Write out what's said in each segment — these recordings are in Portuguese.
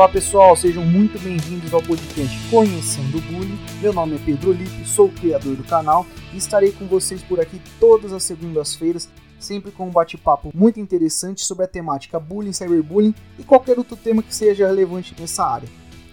Olá pessoal, sejam muito bem-vindos ao podcast Conhecendo o Bullying. Meu nome é Pedro Lipe, sou o criador do canal e estarei com vocês por aqui todas as segundas-feiras, sempre com um bate-papo muito interessante sobre a temática bullying, cyberbullying e qualquer outro tema que seja relevante nessa área.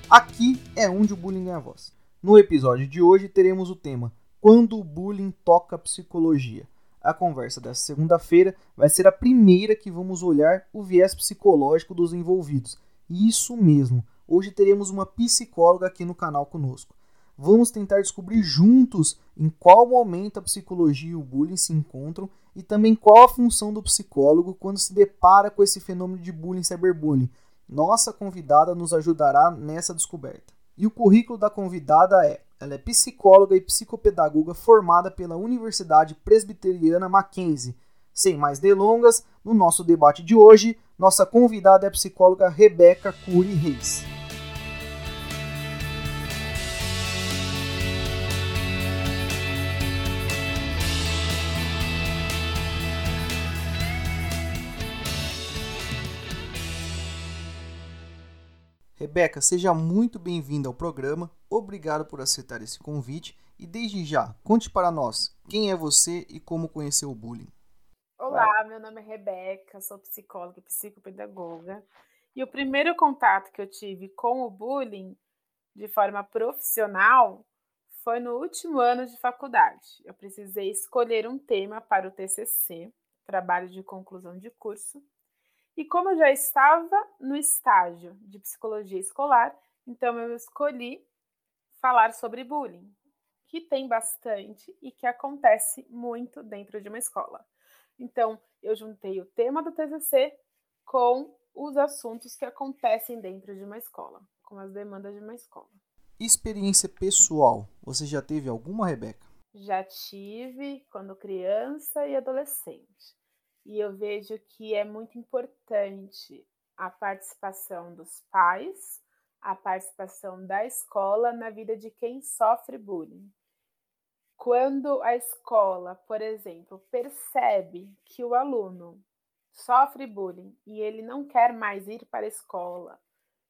Aqui é onde o bullying ganha voz. No episódio de hoje teremos o tema Quando o bullying toca psicologia. A conversa dessa segunda-feira vai ser a primeira que vamos olhar o viés psicológico dos envolvidos isso mesmo. Hoje teremos uma psicóloga aqui no canal conosco. Vamos tentar descobrir juntos em qual momento a psicologia e o bullying se encontram e também qual a função do psicólogo quando se depara com esse fenômeno de bullying e cyberbullying. Nossa convidada nos ajudará nessa descoberta. E o currículo da convidada é: ela é psicóloga e psicopedagoga formada pela Universidade Presbiteriana Mackenzie. Sem mais delongas, no nosso debate de hoje, nossa convidada é a psicóloga Rebeca Cury Reis. Rebeca, seja muito bem-vinda ao programa. Obrigado por aceitar esse convite e desde já, conte para nós quem é você e como conheceu o bullying. Olá, meu nome é Rebeca, sou psicóloga e psicopedagoga. E o primeiro contato que eu tive com o bullying de forma profissional foi no último ano de faculdade. Eu precisei escolher um tema para o TCC, trabalho de conclusão de curso. E como eu já estava no estágio de psicologia escolar, então eu escolhi falar sobre bullying, que tem bastante e que acontece muito dentro de uma escola. Então, eu juntei o tema do TCC com os assuntos que acontecem dentro de uma escola, com as demandas de uma escola. Experiência pessoal, você já teve alguma, Rebeca? Já tive quando criança e adolescente. E eu vejo que é muito importante a participação dos pais, a participação da escola na vida de quem sofre bullying. Quando a escola, por exemplo, percebe que o aluno sofre bullying e ele não quer mais ir para a escola,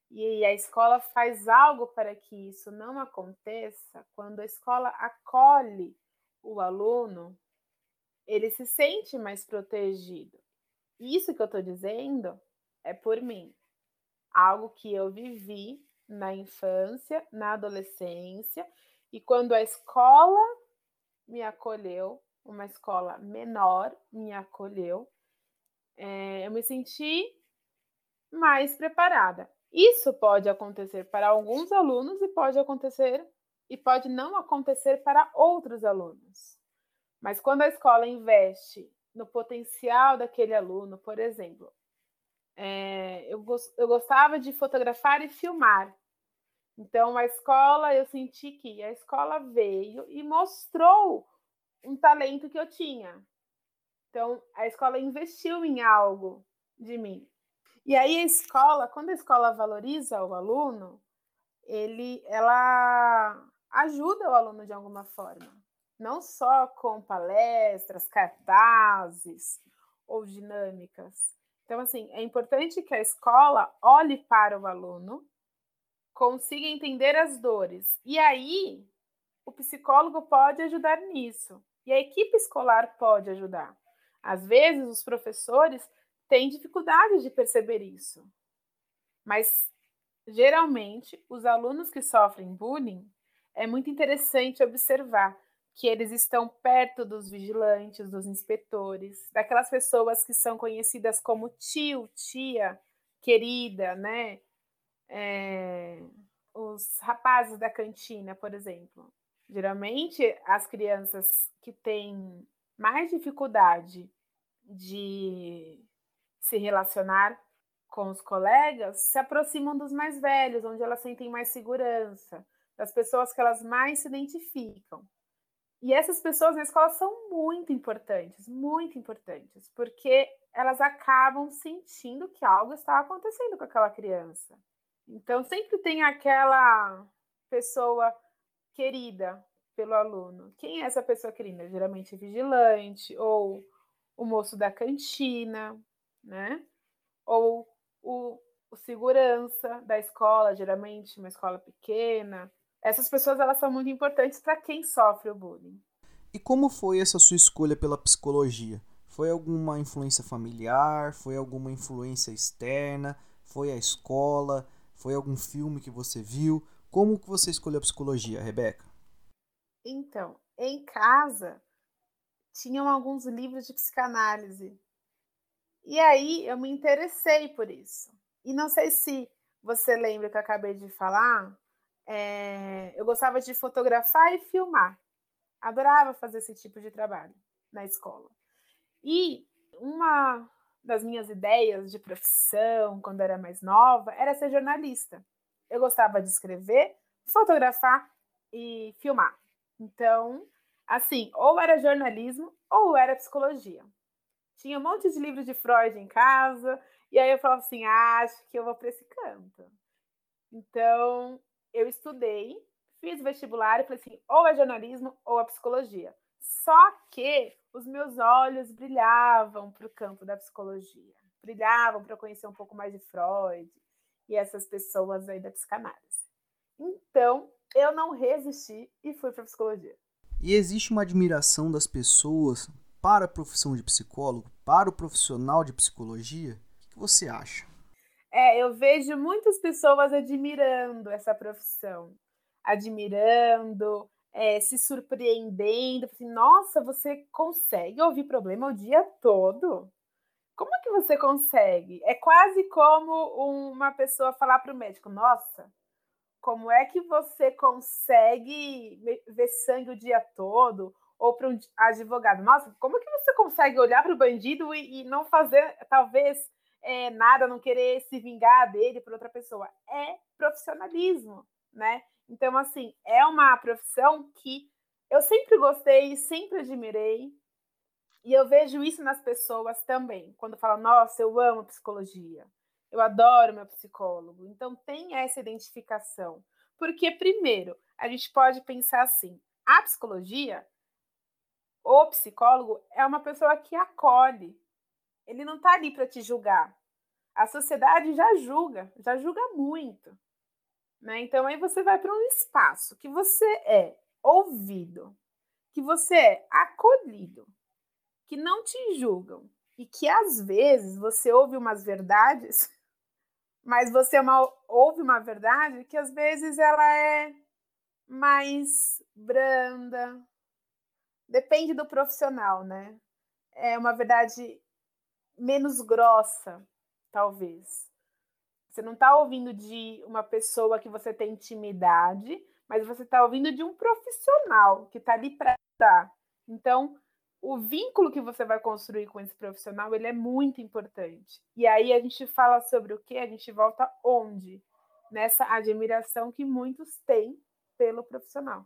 e a escola faz algo para que isso não aconteça, quando a escola acolhe o aluno, ele se sente mais protegido. Isso que eu estou dizendo é por mim. Algo que eu vivi na infância, na adolescência, e quando a escola me acolheu, uma escola menor me acolheu, é, eu me senti mais preparada. Isso pode acontecer para alguns alunos e pode acontecer e pode não acontecer para outros alunos. Mas quando a escola investe no potencial daquele aluno, por exemplo, é, eu, eu gostava de fotografar e filmar. Então, a escola, eu senti que a escola veio e mostrou um talento que eu tinha. Então, a escola investiu em algo de mim. E aí a escola, quando a escola valoriza o aluno, ele, ela ajuda o aluno de alguma forma, não só com palestras, cartazes ou dinâmicas. Então, assim, é importante que a escola olhe para o aluno consiga entender as dores. E aí, o psicólogo pode ajudar nisso. E a equipe escolar pode ajudar. Às vezes, os professores têm dificuldade de perceber isso. Mas, geralmente, os alunos que sofrem bullying, é muito interessante observar que eles estão perto dos vigilantes, dos inspetores, daquelas pessoas que são conhecidas como tio, tia, querida, né? É, os rapazes da cantina, por exemplo. Geralmente, as crianças que têm mais dificuldade de se relacionar com os colegas se aproximam dos mais velhos, onde elas sentem mais segurança, das pessoas que elas mais se identificam. E essas pessoas na escola são muito importantes, muito importantes, porque elas acabam sentindo que algo está acontecendo com aquela criança. Então, sempre tem aquela pessoa querida pelo aluno. Quem é essa pessoa querida? Geralmente é vigilante, ou o moço da cantina, né? Ou o o segurança da escola, geralmente uma escola pequena. Essas pessoas elas são muito importantes para quem sofre o bullying. E como foi essa sua escolha pela psicologia? Foi alguma influência familiar? Foi alguma influência externa? Foi a escola? Foi algum filme que você viu? Como que você escolheu a psicologia, Rebeca? Então, em casa tinham alguns livros de psicanálise. E aí eu me interessei por isso. E não sei se você lembra que eu acabei de falar, é, eu gostava de fotografar e filmar. Adorava fazer esse tipo de trabalho na escola. E uma das minhas ideias de profissão, quando era mais nova, era ser jornalista. Eu gostava de escrever, fotografar e filmar. Então, assim, ou era jornalismo ou era psicologia. Tinha um monte de livros de Freud em casa, e aí eu falava assim: ah, acho que eu vou para esse canto. Então, eu estudei, fiz vestibular e falei assim: ou é jornalismo ou é psicologia. Só que os meus olhos brilhavam para o campo da psicologia, brilhavam para conhecer um pouco mais de Freud e essas pessoas aí da psicanálise. Então, eu não resisti e fui para psicologia. E existe uma admiração das pessoas para a profissão de psicólogo, para o profissional de psicologia? O que você acha? É, eu vejo muitas pessoas admirando essa profissão, admirando, é, se surpreendendo, assim, nossa, você consegue ouvir problema o dia todo? Como é que você consegue? É quase como uma pessoa falar para o médico, nossa, como é que você consegue ver sangue o dia todo? Ou para um advogado, nossa, como é que você consegue olhar para o bandido e, e, não fazer, talvez, é, nada, não querer se vingar dele por outra pessoa? É profissionalismo, né? Então, assim, é uma profissão que eu sempre gostei, sempre admirei, e eu vejo isso nas pessoas também, quando falam, nossa, eu amo psicologia, eu adoro meu psicólogo. Então, tem essa identificação. Porque, primeiro, a gente pode pensar assim: a psicologia, o psicólogo, é uma pessoa que acolhe, ele não está ali para te julgar. A sociedade já julga, já julga muito. Né? Então aí você vai para um espaço que você é ouvido, que você é acolhido, que não te julgam e que às vezes você ouve umas verdades, mas você é ouve uma verdade que às vezes ela é mais branda, depende do profissional, né? É uma verdade menos grossa, talvez. Você não está ouvindo de uma pessoa que você tem intimidade, mas você está ouvindo de um profissional que está ali para dar. Então, o vínculo que você vai construir com esse profissional, ele é muito importante. E aí a gente fala sobre o que? A gente volta onde? Nessa admiração que muitos têm pelo profissional.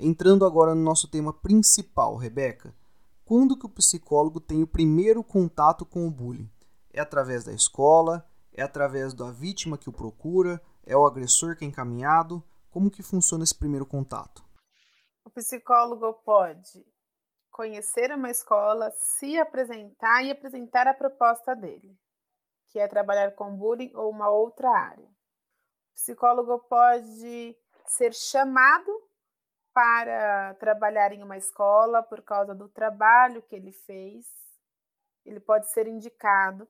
Entrando agora no nosso tema principal, Rebeca. Quando que o psicólogo tem o primeiro contato com o bullying? É através da escola? É através da vítima que o procura? É o agressor que é encaminhado? Como que funciona esse primeiro contato? O psicólogo pode conhecer uma escola, se apresentar e apresentar a proposta dele, que é trabalhar com bullying ou uma outra área. O psicólogo pode ser chamado para trabalhar em uma escola por causa do trabalho que ele fez, ele pode ser indicado,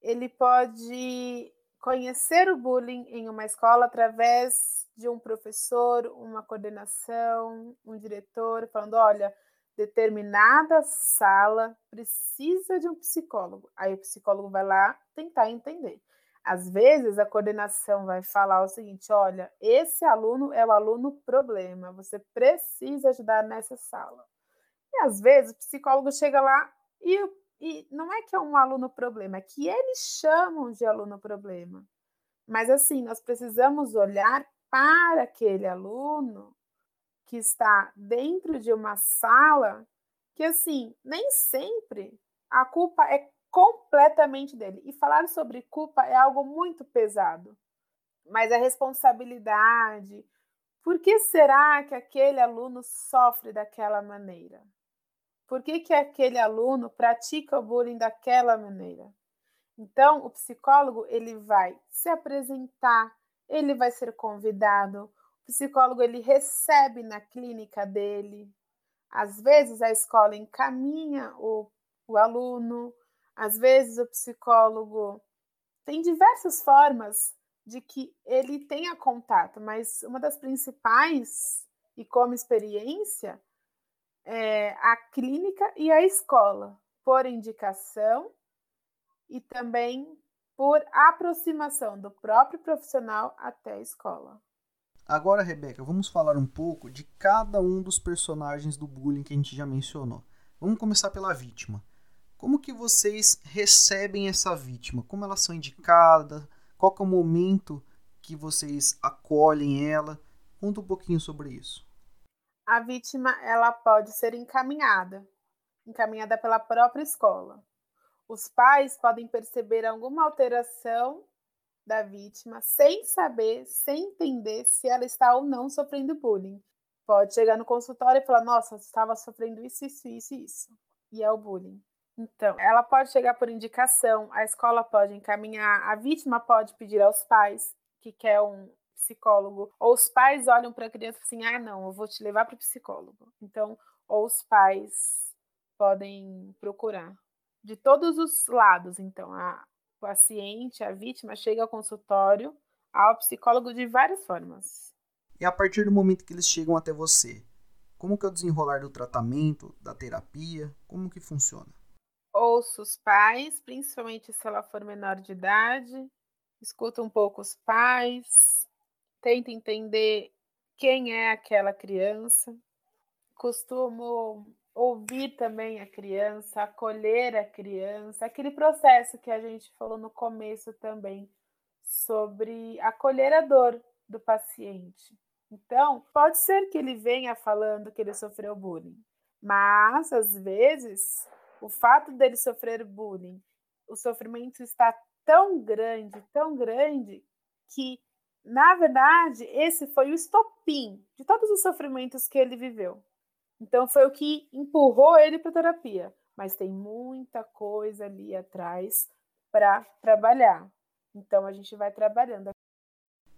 ele pode conhecer o bullying em uma escola através de um professor, uma coordenação, um diretor, falando: olha, determinada sala precisa de um psicólogo. Aí o psicólogo vai lá tentar entender. Às vezes a coordenação vai falar o seguinte: olha, esse aluno é o aluno problema, você precisa ajudar nessa sala. E às vezes o psicólogo chega lá e, e não é que é um aluno problema, é que eles chamam de aluno problema. Mas assim, nós precisamos olhar para aquele aluno que está dentro de uma sala que assim, nem sempre a culpa é completamente dele. E falar sobre culpa é algo muito pesado. mas a responsabilidade. Por que será que aquele aluno sofre daquela maneira? Por que, que aquele aluno pratica o bullying daquela maneira? Então, o psicólogo ele vai se apresentar, ele vai ser convidado, o psicólogo ele recebe na clínica dele. Às vezes a escola encaminha o, o aluno, às vezes o psicólogo tem diversas formas de que ele tenha contato, mas uma das principais, e como experiência, é a clínica e a escola, por indicação e também por aproximação do próprio profissional até a escola. Agora, Rebeca, vamos falar um pouco de cada um dos personagens do bullying que a gente já mencionou. Vamos começar pela vítima. Como que vocês recebem essa vítima? Como elas são indicadas? Qual é o momento que vocês acolhem ela? Conta um pouquinho sobre isso. A vítima ela pode ser encaminhada, encaminhada pela própria escola. Os pais podem perceber alguma alteração da vítima sem saber, sem entender se ela está ou não sofrendo bullying. Pode chegar no consultório e falar: Nossa, estava sofrendo isso, isso, isso, isso. E é o bullying. Então, ela pode chegar por indicação, a escola pode encaminhar, a vítima pode pedir aos pais que quer um psicólogo, ou os pais olham para a criança assim: ah, não, eu vou te levar para o psicólogo. Então, ou os pais podem procurar. De todos os lados, então, a paciente, a vítima, chega ao consultório, ao psicólogo de várias formas. E a partir do momento que eles chegam até você, como que é o desenrolar do tratamento, da terapia, como que funciona? Ouço os pais, principalmente se ela for menor de idade, escuto um pouco os pais, tento entender quem é aquela criança, costumo ouvir também a criança, acolher a criança, aquele processo que a gente falou no começo também sobre acolher a dor do paciente. Então, pode ser que ele venha falando que ele sofreu bullying, mas às vezes o fato dele sofrer bullying, o sofrimento está tão grande, tão grande que na verdade, esse foi o estopim de todos os sofrimentos que ele viveu. Então, foi o que empurrou ele para a terapia. Mas tem muita coisa ali atrás para trabalhar. Então, a gente vai trabalhando.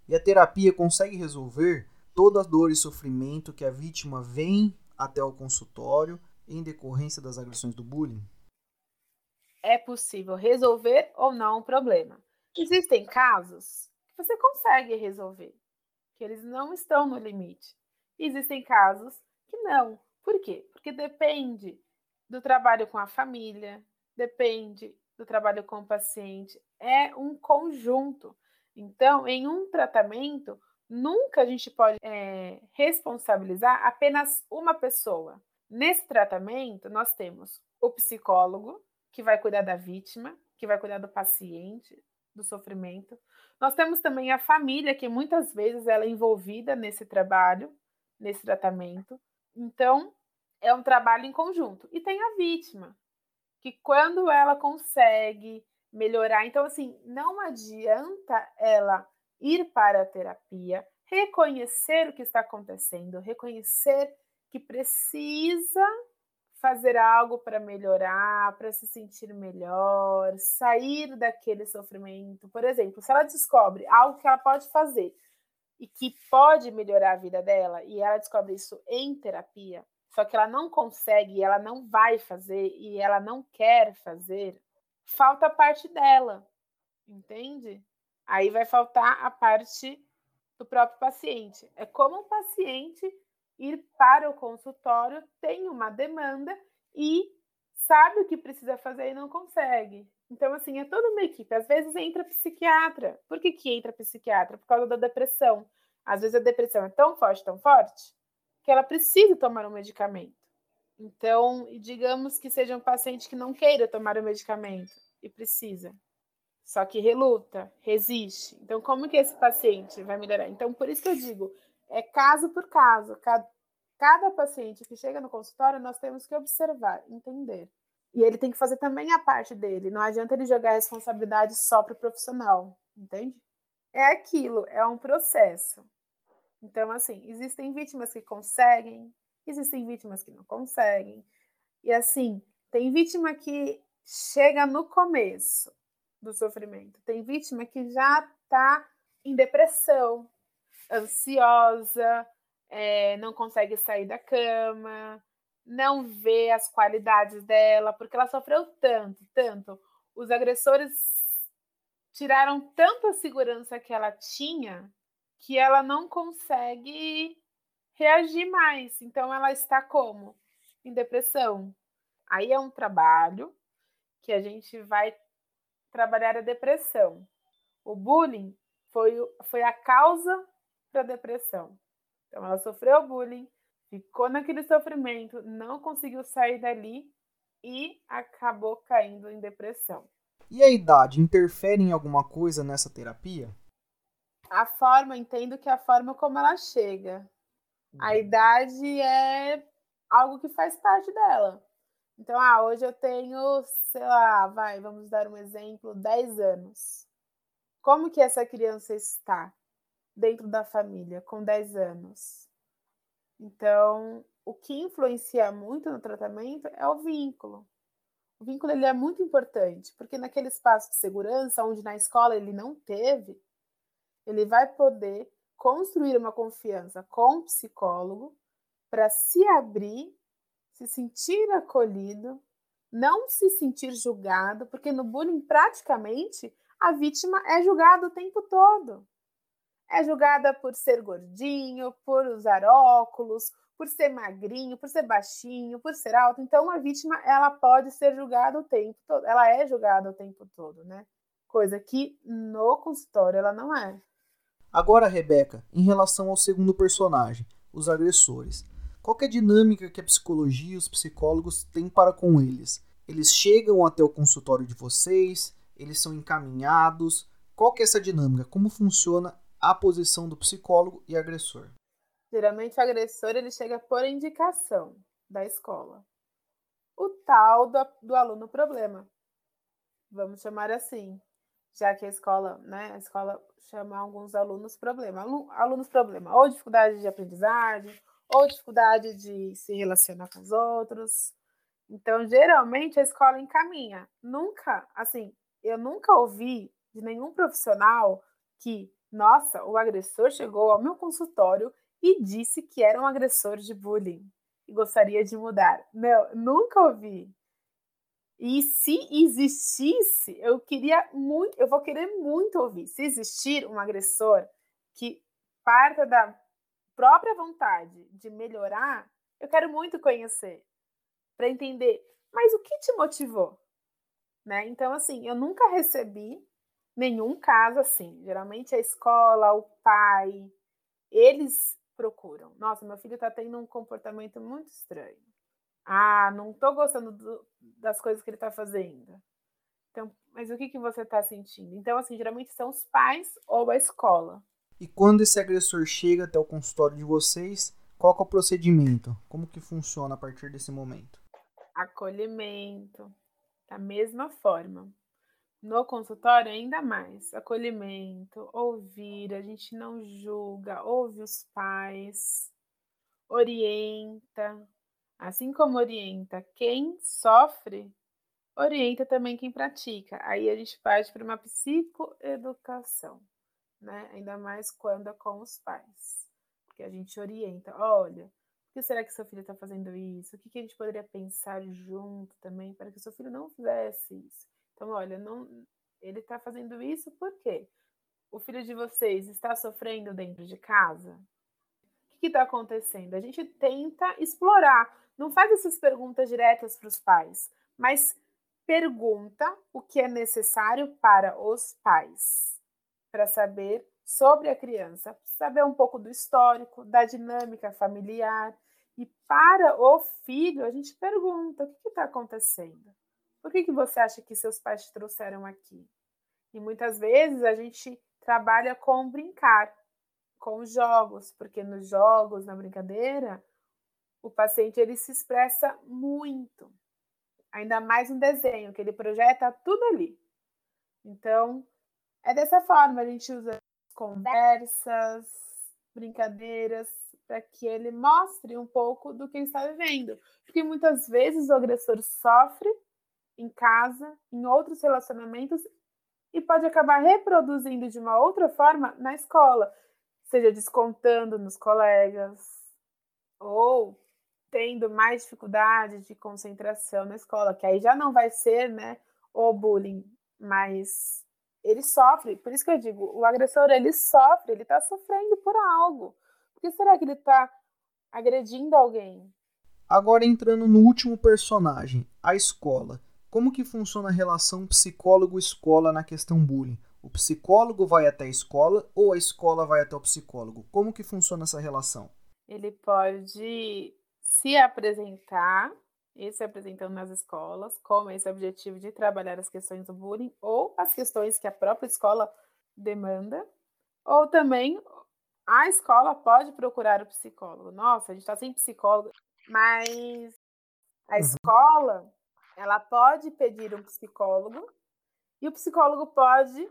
E a terapia consegue resolver toda a dor e sofrimento que a vítima vem até o consultório em decorrência das agressões do bullying? É possível resolver ou não o problema. Existem casos você consegue resolver, que eles não estão no limite. Existem casos que não. Por quê? Porque depende do trabalho com a família, depende do trabalho com o paciente, é um conjunto. Então, em um tratamento, nunca a gente pode é, responsabilizar apenas uma pessoa. Nesse tratamento, nós temos o psicólogo, que vai cuidar da vítima, que vai cuidar do paciente, do sofrimento. Nós temos também a família, que muitas vezes ela é envolvida nesse trabalho, nesse tratamento. Então, é um trabalho em conjunto. E tem a vítima, que quando ela consegue melhorar, então assim, não adianta ela ir para a terapia, reconhecer o que está acontecendo, reconhecer que precisa fazer algo para melhorar, para se sentir melhor, sair daquele sofrimento. Por exemplo, se ela descobre algo que ela pode fazer e que pode melhorar a vida dela, e ela descobre isso em terapia, só que ela não consegue, ela não vai fazer e ela não quer fazer, falta a parte dela, entende? Aí vai faltar a parte do próprio paciente. É como o paciente ir para o consultório, tem uma demanda e sabe o que precisa fazer e não consegue. Então, assim, é toda uma equipe. Às vezes entra psiquiatra. Por que, que entra psiquiatra? Por causa da depressão. Às vezes a depressão é tão forte, tão forte, que ela precisa tomar um medicamento. Então, digamos que seja um paciente que não queira tomar o medicamento e precisa. Só que reluta, resiste. Então, como que esse paciente vai melhorar? Então, por isso que eu digo, é caso por caso. Cada, cada paciente que chega no consultório, nós temos que observar, entender. E ele tem que fazer também a parte dele. Não adianta ele jogar a responsabilidade só para o profissional, entende? é aquilo, é um processo. Então, assim, existem vítimas que conseguem, existem vítimas que não conseguem. E assim, tem vítima que chega no começo do sofrimento, tem vítima que já está em depressão, ansiosa, é, não consegue sair da cama, não vê as qualidades dela, porque ela sofreu tanto, tanto. Os agressores tiraram tanta segurança que ela tinha que ela não consegue reagir mais. Então ela está como? Em depressão. Aí é um trabalho que a gente vai trabalhar a depressão. O bullying foi, foi a causa da depressão. Então ela sofreu bullying, ficou naquele sofrimento, não conseguiu sair dali e acabou caindo em depressão. E a idade interfere em alguma coisa nessa terapia? A forma, entendo que é a forma como ela chega. A uhum. idade é algo que faz parte dela. Então, ah, hoje eu tenho, sei lá, vai, vamos dar um exemplo, 10 anos. Como que essa criança está dentro da família com 10 anos? Então, o que influencia muito no tratamento é o vínculo. O vínculo ele é muito importante, porque naquele espaço de segurança, onde na escola ele não teve, ele vai poder construir uma confiança com o psicólogo para se abrir, se sentir acolhido, não se sentir julgado, porque no bullying praticamente a vítima é julgada o tempo todo. É julgada por ser gordinho, por usar óculos, por ser magrinho, por ser baixinho, por ser alto. Então, a vítima ela pode ser julgada o tempo todo. Ela é julgada o tempo todo, né? Coisa que no consultório ela não é. Agora, Rebeca, em relação ao segundo personagem, os agressores. Qual é a dinâmica que a psicologia e os psicólogos têm para com eles? Eles chegam até o consultório de vocês? Eles são encaminhados? Qual que é essa dinâmica? Como funciona a posição do psicólogo e agressor? Geralmente o agressor ele chega por indicação da escola. O tal do, do aluno problema. Vamos chamar assim, já que a escola, né, a escola chama alguns alunos problema. Alunos problema, ou dificuldade de aprendizagem, ou dificuldade de se relacionar com os outros. Então, geralmente a escola encaminha. Nunca, assim, eu nunca ouvi de nenhum profissional que, nossa, o agressor chegou ao meu consultório e disse que era um agressor de bullying e gostaria de mudar. Não, nunca ouvi. E se existisse, eu queria muito, eu vou querer muito ouvir. Se existir um agressor que parta da própria vontade de melhorar, eu quero muito conhecer para entender. Mas o que te motivou? Né? Então, assim, eu nunca recebi nenhum caso assim. Geralmente a escola, o pai, eles procuram. Nossa, meu filho está tendo um comportamento muito estranho. Ah, não estou gostando do, das coisas que ele está fazendo. Então, mas o que, que você está sentindo? Então, assim, geralmente são os pais ou a escola. E quando esse agressor chega até o consultório de vocês, qual é o procedimento? Como que funciona a partir desse momento? Acolhimento, da mesma forma. No consultório, ainda mais. Acolhimento, ouvir, a gente não julga, ouve os pais, orienta. Assim como orienta quem sofre, orienta também quem pratica. Aí a gente parte para uma psicoeducação, né? Ainda mais quando é com os pais. Porque a gente orienta, olha, por que será que seu filho está fazendo isso? O que, que a gente poderia pensar junto também para que seu filho não fizesse isso? Então, olha, não, ele está fazendo isso porque o filho de vocês está sofrendo dentro de casa? O que está acontecendo? A gente tenta explorar. Não faz essas perguntas diretas para os pais, mas pergunta o que é necessário para os pais, para saber sobre a criança, saber um pouco do histórico, da dinâmica familiar. E para o filho, a gente pergunta: o que está acontecendo? Por que, que você acha que seus pais te trouxeram aqui? E muitas vezes a gente trabalha com brincar, com jogos, porque nos jogos, na brincadeira, o paciente ele se expressa muito. Ainda mais um desenho, que ele projeta tudo ali. Então, é dessa forma a gente usa conversas, brincadeiras, para que ele mostre um pouco do que ele está vivendo. Porque muitas vezes o agressor sofre em casa, em outros relacionamentos, e pode acabar reproduzindo de uma outra forma na escola, seja descontando nos colegas, ou tendo mais dificuldade de concentração na escola, que aí já não vai ser né, o bullying, mas ele sofre. Por isso que eu digo, o agressor ele sofre, ele está sofrendo por algo. Por que será que ele está agredindo alguém? Agora entrando no último personagem, a escola. Como que funciona a relação psicólogo-escola na questão bullying? O psicólogo vai até a escola ou a escola vai até o psicólogo? Como que funciona essa relação? Ele pode se apresentar, e se apresentando nas escolas, com esse objetivo de trabalhar as questões do bullying ou as questões que a própria escola demanda, ou também a escola pode procurar o psicólogo. Nossa, a gente está sem psicólogo, mas a uhum. escola ela pode pedir um psicólogo e o psicólogo pode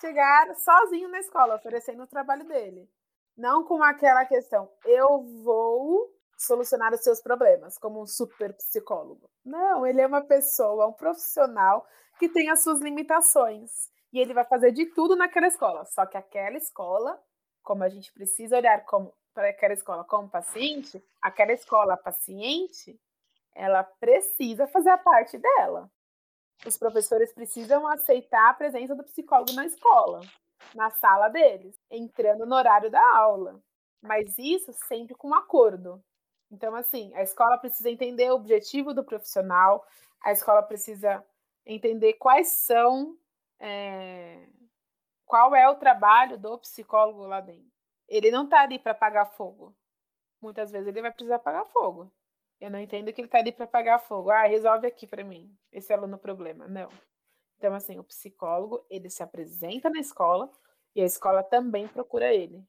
chegar sozinho na escola, oferecendo o trabalho dele. Não com aquela questão, eu vou solucionar os seus problemas, como um super psicólogo. Não, ele é uma pessoa, um profissional que tem as suas limitações. E ele vai fazer de tudo naquela escola. Só que aquela escola, como a gente precisa olhar para aquela escola como paciente, aquela escola paciente, ela precisa fazer a parte dela. Os professores precisam aceitar a presença do psicólogo na escola, na sala deles, entrando no horário da aula. Mas isso sempre com acordo. Então, assim, a escola precisa entender o objetivo do profissional, a escola precisa entender quais são, é, qual é o trabalho do psicólogo lá dentro. Ele não está ali para apagar fogo. Muitas vezes ele vai precisar apagar fogo. Eu não entendo que ele está ali para apagar fogo. Ah, resolve aqui para mim esse aluno problema. Não. Então, assim, o psicólogo, ele se apresenta na escola e a escola também procura ele.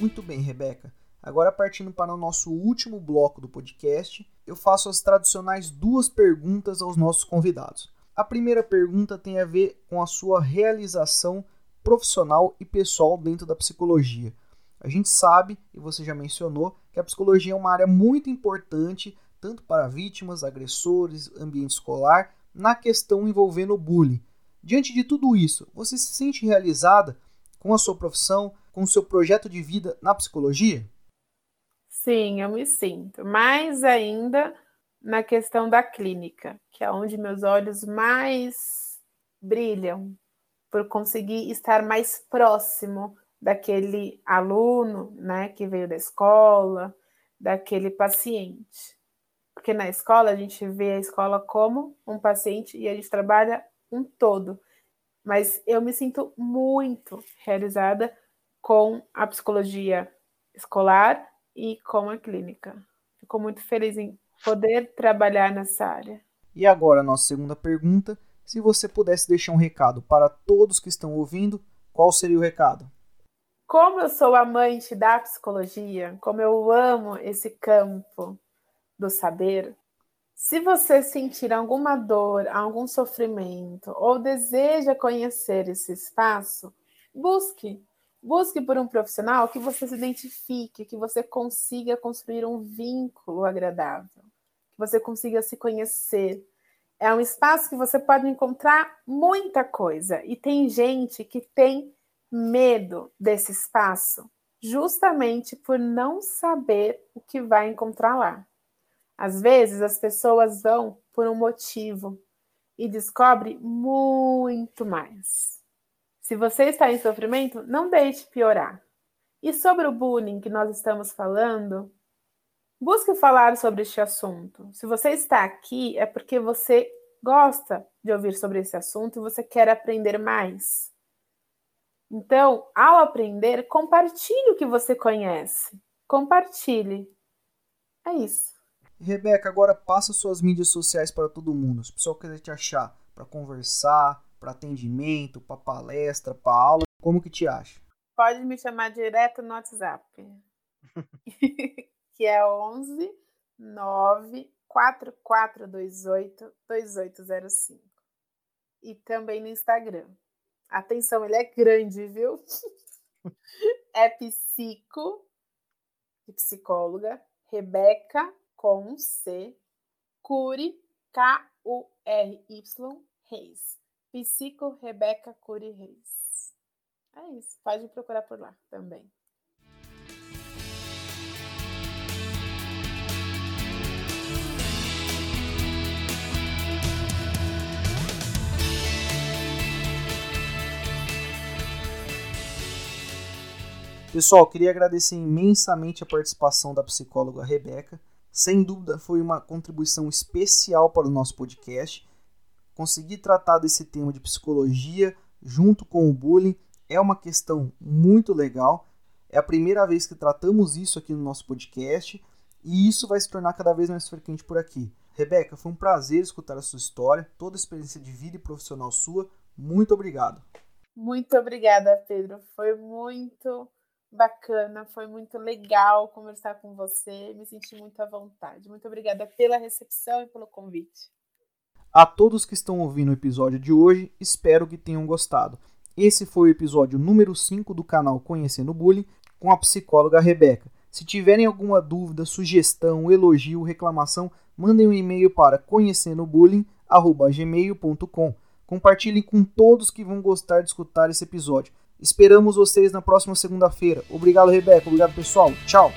Muito bem, Rebeca. Agora, partindo para o nosso último bloco do podcast, eu faço as tradicionais duas perguntas aos nossos convidados. A primeira pergunta tem a ver com a sua realização profissional e pessoal dentro da psicologia. A gente sabe, e você já mencionou, que a psicologia é uma área muito importante tanto para vítimas, agressores, ambiente escolar, na questão envolvendo o bullying. Diante de tudo isso, você se sente realizada com a sua profissão, com o seu projeto de vida na psicologia? Sim, eu me sinto. Mais ainda na questão da clínica, que é onde meus olhos mais brilham, por conseguir estar mais próximo daquele aluno, né, que veio da escola, daquele paciente. Porque na escola a gente vê a escola como um paciente e a gente trabalha um todo. Mas eu me sinto muito realizada com a psicologia escolar e com a clínica. Fico muito feliz em poder trabalhar nessa área. E agora, nossa segunda pergunta: se você pudesse deixar um recado para todos que estão ouvindo, qual seria o recado? Como eu sou amante da psicologia, como eu amo esse campo do saber, se você sentir alguma dor, algum sofrimento ou deseja conhecer esse espaço, busque Busque por um profissional que você se identifique, que você consiga construir um vínculo agradável, que você consiga se conhecer. É um espaço que você pode encontrar muita coisa e tem gente que tem medo desse espaço, justamente por não saber o que vai encontrar lá. Às vezes as pessoas vão por um motivo e descobre muito mais. Se você está em sofrimento, não deixe piorar. E sobre o bullying que nós estamos falando, busque falar sobre este assunto. Se você está aqui, é porque você gosta de ouvir sobre esse assunto e você quer aprender mais. Então, ao aprender, compartilhe o que você conhece. Compartilhe. É isso. Rebeca, agora passa suas mídias sociais para todo mundo. Se o pessoal quiser te achar para conversar, para atendimento, para palestra, para aula, como que te acha? pode me chamar direto no WhatsApp. que é 11 9 4428 2805. E também no Instagram. Atenção, ele é grande, viu? é psico, de psicóloga, Rebeca com C, Curi, K-U-R-Y, Reis. Psico Rebeca Curi Reis. É isso, pode procurar por lá também. Pessoal, queria agradecer imensamente a participação da psicóloga Rebeca. Sem dúvida, foi uma contribuição especial para o nosso podcast. Conseguir tratar desse tema de psicologia junto com o bullying é uma questão muito legal. É a primeira vez que tratamos isso aqui no nosso podcast e isso vai se tornar cada vez mais frequente por aqui. Rebeca, foi um prazer escutar a sua história, toda a experiência de vida e profissional sua. Muito obrigado. Muito obrigada, Pedro. Foi muito bacana, foi muito legal conversar com você, me senti muito à vontade. Muito obrigada pela recepção e pelo convite. A todos que estão ouvindo o episódio de hoje, espero que tenham gostado. Esse foi o episódio número 5 do canal Conhecendo Bullying com a psicóloga Rebeca. Se tiverem alguma dúvida, sugestão, elogio, reclamação, mandem um e-mail para conhecendobullying@gmail.com. Compartilhem com todos que vão gostar de escutar esse episódio. Esperamos vocês na próxima segunda-feira. Obrigado, Rebeca. Obrigado, pessoal. Tchau.